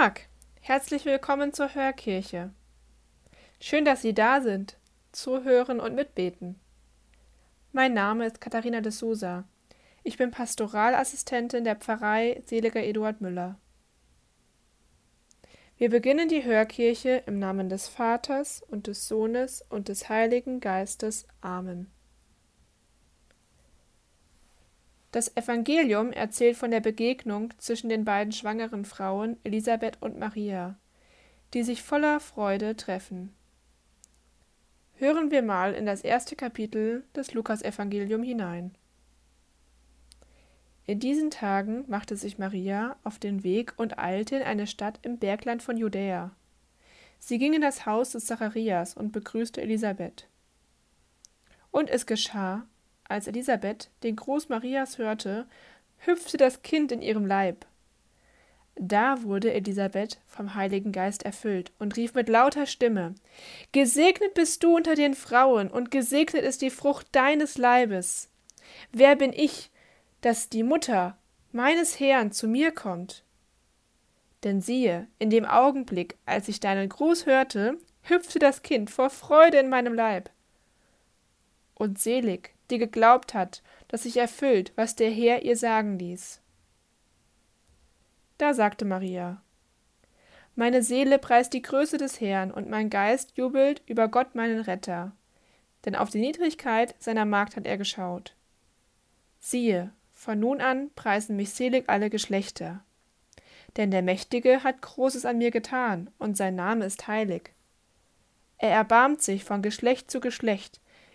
Tag. Herzlich willkommen zur Hörkirche. Schön, dass Sie da sind, zuhören und mitbeten. Mein Name ist Katharina de Sousa. Ich bin Pastoralassistentin der Pfarrei Seliger Eduard Müller. Wir beginnen die Hörkirche im Namen des Vaters und des Sohnes und des Heiligen Geistes. Amen. Das Evangelium erzählt von der Begegnung zwischen den beiden schwangeren Frauen Elisabeth und Maria, die sich voller Freude treffen. Hören wir mal in das erste Kapitel des Lukasevangelium hinein. In diesen Tagen machte sich Maria auf den Weg und eilte in eine Stadt im Bergland von Judäa. Sie ging in das Haus des Zacharias und begrüßte Elisabeth. Und es geschah, als Elisabeth den Gruß Marias hörte, hüpfte das Kind in ihrem Leib. Da wurde Elisabeth vom Heiligen Geist erfüllt und rief mit lauter Stimme Gesegnet bist du unter den Frauen, und gesegnet ist die Frucht deines Leibes. Wer bin ich, dass die Mutter meines Herrn zu mir kommt? Denn siehe, in dem Augenblick, als ich deinen Gruß hörte, hüpfte das Kind vor Freude in meinem Leib. Und selig, die geglaubt hat, dass sich erfüllt, was der Herr ihr sagen ließ. Da sagte Maria Meine Seele preist die Größe des Herrn, und mein Geist jubelt über Gott meinen Retter, denn auf die Niedrigkeit seiner Magd hat er geschaut. Siehe, von nun an preisen mich selig alle Geschlechter. Denn der Mächtige hat Großes an mir getan, und sein Name ist heilig. Er erbarmt sich von Geschlecht zu Geschlecht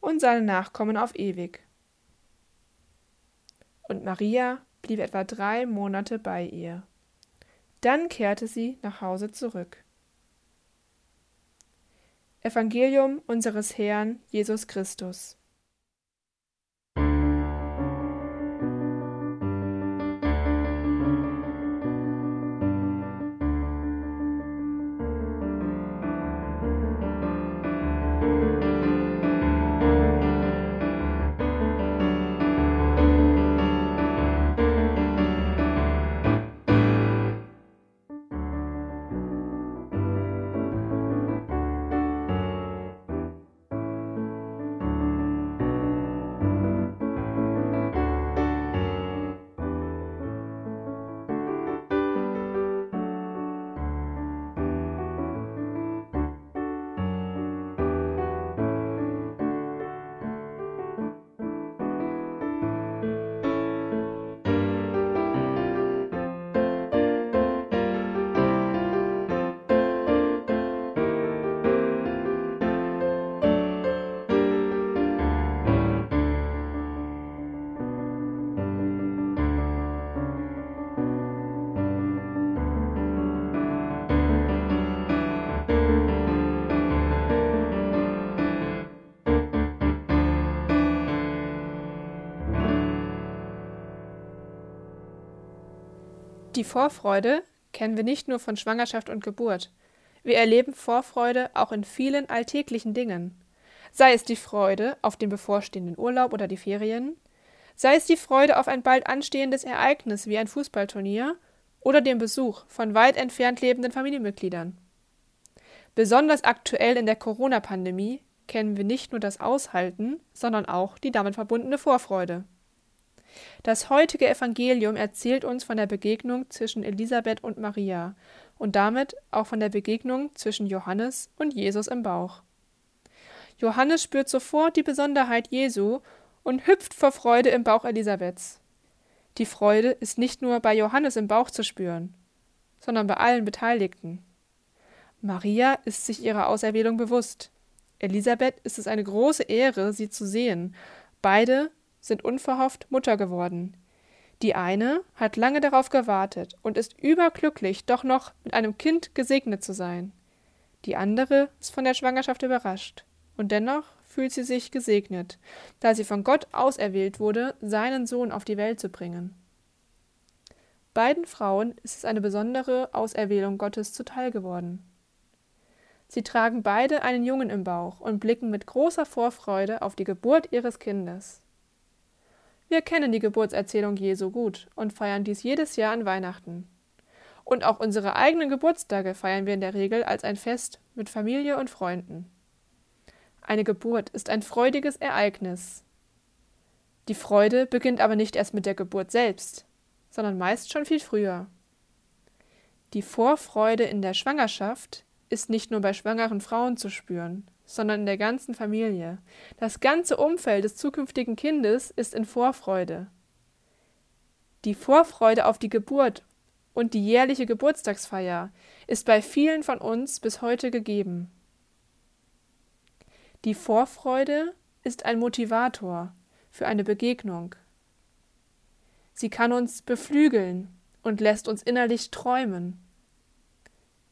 und seine Nachkommen auf ewig. Und Maria blieb etwa drei Monate bei ihr. Dann kehrte sie nach Hause zurück. Evangelium unseres Herrn Jesus Christus. Die Vorfreude kennen wir nicht nur von Schwangerschaft und Geburt. Wir erleben Vorfreude auch in vielen alltäglichen Dingen. Sei es die Freude auf den bevorstehenden Urlaub oder die Ferien, sei es die Freude auf ein bald anstehendes Ereignis wie ein Fußballturnier oder den Besuch von weit entfernt lebenden Familienmitgliedern. Besonders aktuell in der Corona-Pandemie kennen wir nicht nur das Aushalten, sondern auch die damit verbundene Vorfreude. Das heutige Evangelium erzählt uns von der Begegnung zwischen Elisabeth und Maria und damit auch von der Begegnung zwischen Johannes und Jesus im Bauch. Johannes spürt sofort die Besonderheit Jesu und hüpft vor Freude im Bauch Elisabeths. Die Freude ist nicht nur bei Johannes im Bauch zu spüren, sondern bei allen Beteiligten. Maria ist sich ihrer Auserwählung bewusst. Elisabeth ist es eine große Ehre, sie zu sehen. Beide sind unverhofft Mutter geworden. Die eine hat lange darauf gewartet und ist überglücklich, doch noch mit einem Kind gesegnet zu sein. Die andere ist von der Schwangerschaft überrascht, und dennoch fühlt sie sich gesegnet, da sie von Gott auserwählt wurde, seinen Sohn auf die Welt zu bringen. Beiden Frauen ist es eine besondere Auserwählung Gottes zuteil geworden. Sie tragen beide einen Jungen im Bauch und blicken mit großer Vorfreude auf die Geburt ihres Kindes. Wir kennen die Geburtserzählung Jesu gut und feiern dies jedes Jahr an Weihnachten. Und auch unsere eigenen Geburtstage feiern wir in der Regel als ein Fest mit Familie und Freunden. Eine Geburt ist ein freudiges Ereignis. Die Freude beginnt aber nicht erst mit der Geburt selbst, sondern meist schon viel früher. Die Vorfreude in der Schwangerschaft ist nicht nur bei schwangeren Frauen zu spüren, sondern in der ganzen Familie. Das ganze Umfeld des zukünftigen Kindes ist in Vorfreude. Die Vorfreude auf die Geburt und die jährliche Geburtstagsfeier ist bei vielen von uns bis heute gegeben. Die Vorfreude ist ein Motivator für eine Begegnung. Sie kann uns beflügeln und lässt uns innerlich träumen.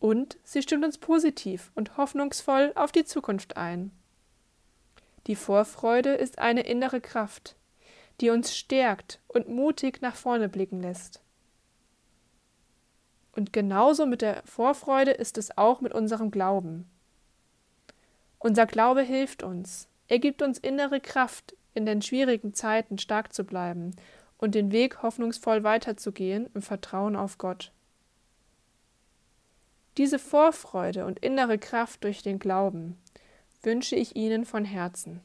Und sie stimmt uns positiv und hoffnungsvoll auf die Zukunft ein. Die Vorfreude ist eine innere Kraft, die uns stärkt und mutig nach vorne blicken lässt. Und genauso mit der Vorfreude ist es auch mit unserem Glauben. Unser Glaube hilft uns. Er gibt uns innere Kraft, in den schwierigen Zeiten stark zu bleiben und den Weg hoffnungsvoll weiterzugehen im Vertrauen auf Gott. Diese Vorfreude und innere Kraft durch den Glauben wünsche ich Ihnen von Herzen.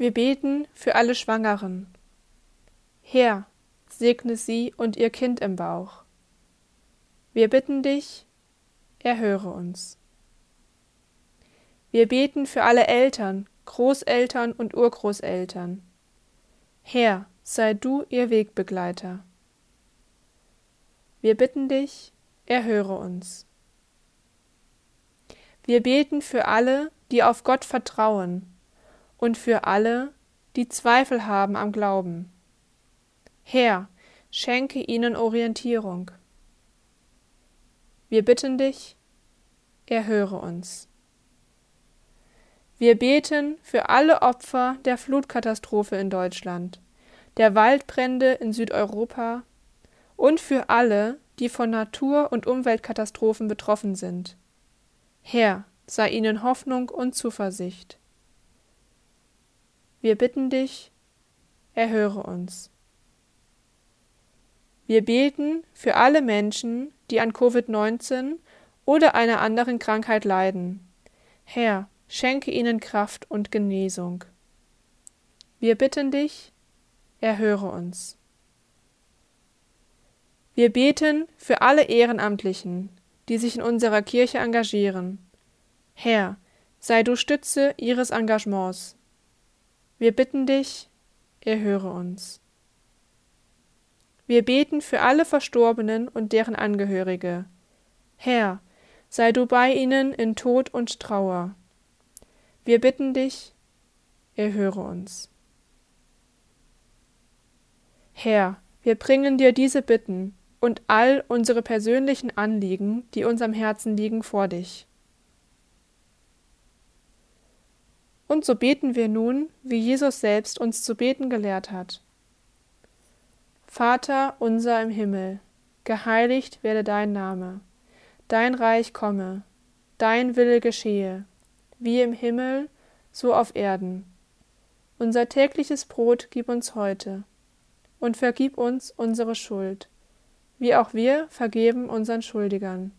Wir beten für alle Schwangeren. Herr, segne sie und ihr Kind im Bauch. Wir bitten dich, erhöre uns. Wir beten für alle Eltern, Großeltern und Urgroßeltern. Herr, sei du ihr Wegbegleiter. Wir bitten dich, erhöre uns. Wir beten für alle, die auf Gott vertrauen und für alle, die Zweifel haben am Glauben. Herr, schenke ihnen Orientierung. Wir bitten dich, erhöre uns. Wir beten für alle Opfer der Flutkatastrophe in Deutschland, der Waldbrände in Südeuropa und für alle, die von Natur- und Umweltkatastrophen betroffen sind. Herr, sei ihnen Hoffnung und Zuversicht. Wir bitten dich, erhöre uns. Wir beten für alle Menschen, die an Covid-19 oder einer anderen Krankheit leiden. Herr, schenke ihnen Kraft und Genesung. Wir bitten dich, erhöre uns. Wir beten für alle Ehrenamtlichen, die sich in unserer Kirche engagieren. Herr, sei du Stütze ihres Engagements. Wir bitten dich, erhöre uns. Wir beten für alle Verstorbenen und deren Angehörige. Herr, sei du bei ihnen in Tod und Trauer. Wir bitten dich, erhöre uns. Herr, wir bringen dir diese Bitten und all unsere persönlichen Anliegen, die uns am Herzen liegen, vor dich. Und so beten wir nun, wie Jesus selbst uns zu beten gelehrt hat. Vater unser im Himmel, geheiligt werde dein Name, dein Reich komme, dein Wille geschehe, wie im Himmel, so auf Erden. Unser tägliches Brot gib uns heute, und vergib uns unsere Schuld, wie auch wir vergeben unseren Schuldigern.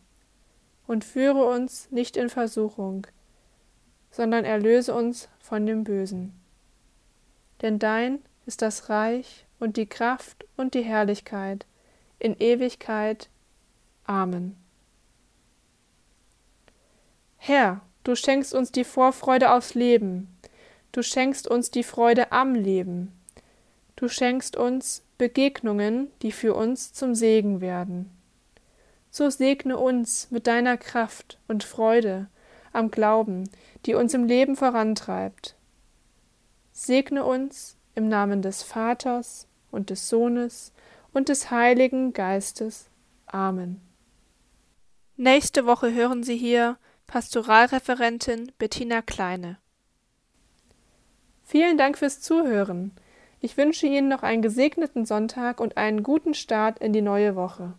Und führe uns nicht in Versuchung, sondern erlöse uns von dem Bösen. Denn dein ist das Reich und die Kraft und die Herrlichkeit in Ewigkeit. Amen. Herr, du schenkst uns die Vorfreude aufs Leben, du schenkst uns die Freude am Leben, du schenkst uns Begegnungen, die für uns zum Segen werden. So segne uns mit deiner Kraft und Freude am Glauben, die uns im Leben vorantreibt. Segne uns im Namen des Vaters und des Sohnes und des Heiligen Geistes. Amen. Nächste Woche hören Sie hier Pastoralreferentin Bettina Kleine. Vielen Dank fürs Zuhören. Ich wünsche Ihnen noch einen gesegneten Sonntag und einen guten Start in die neue Woche.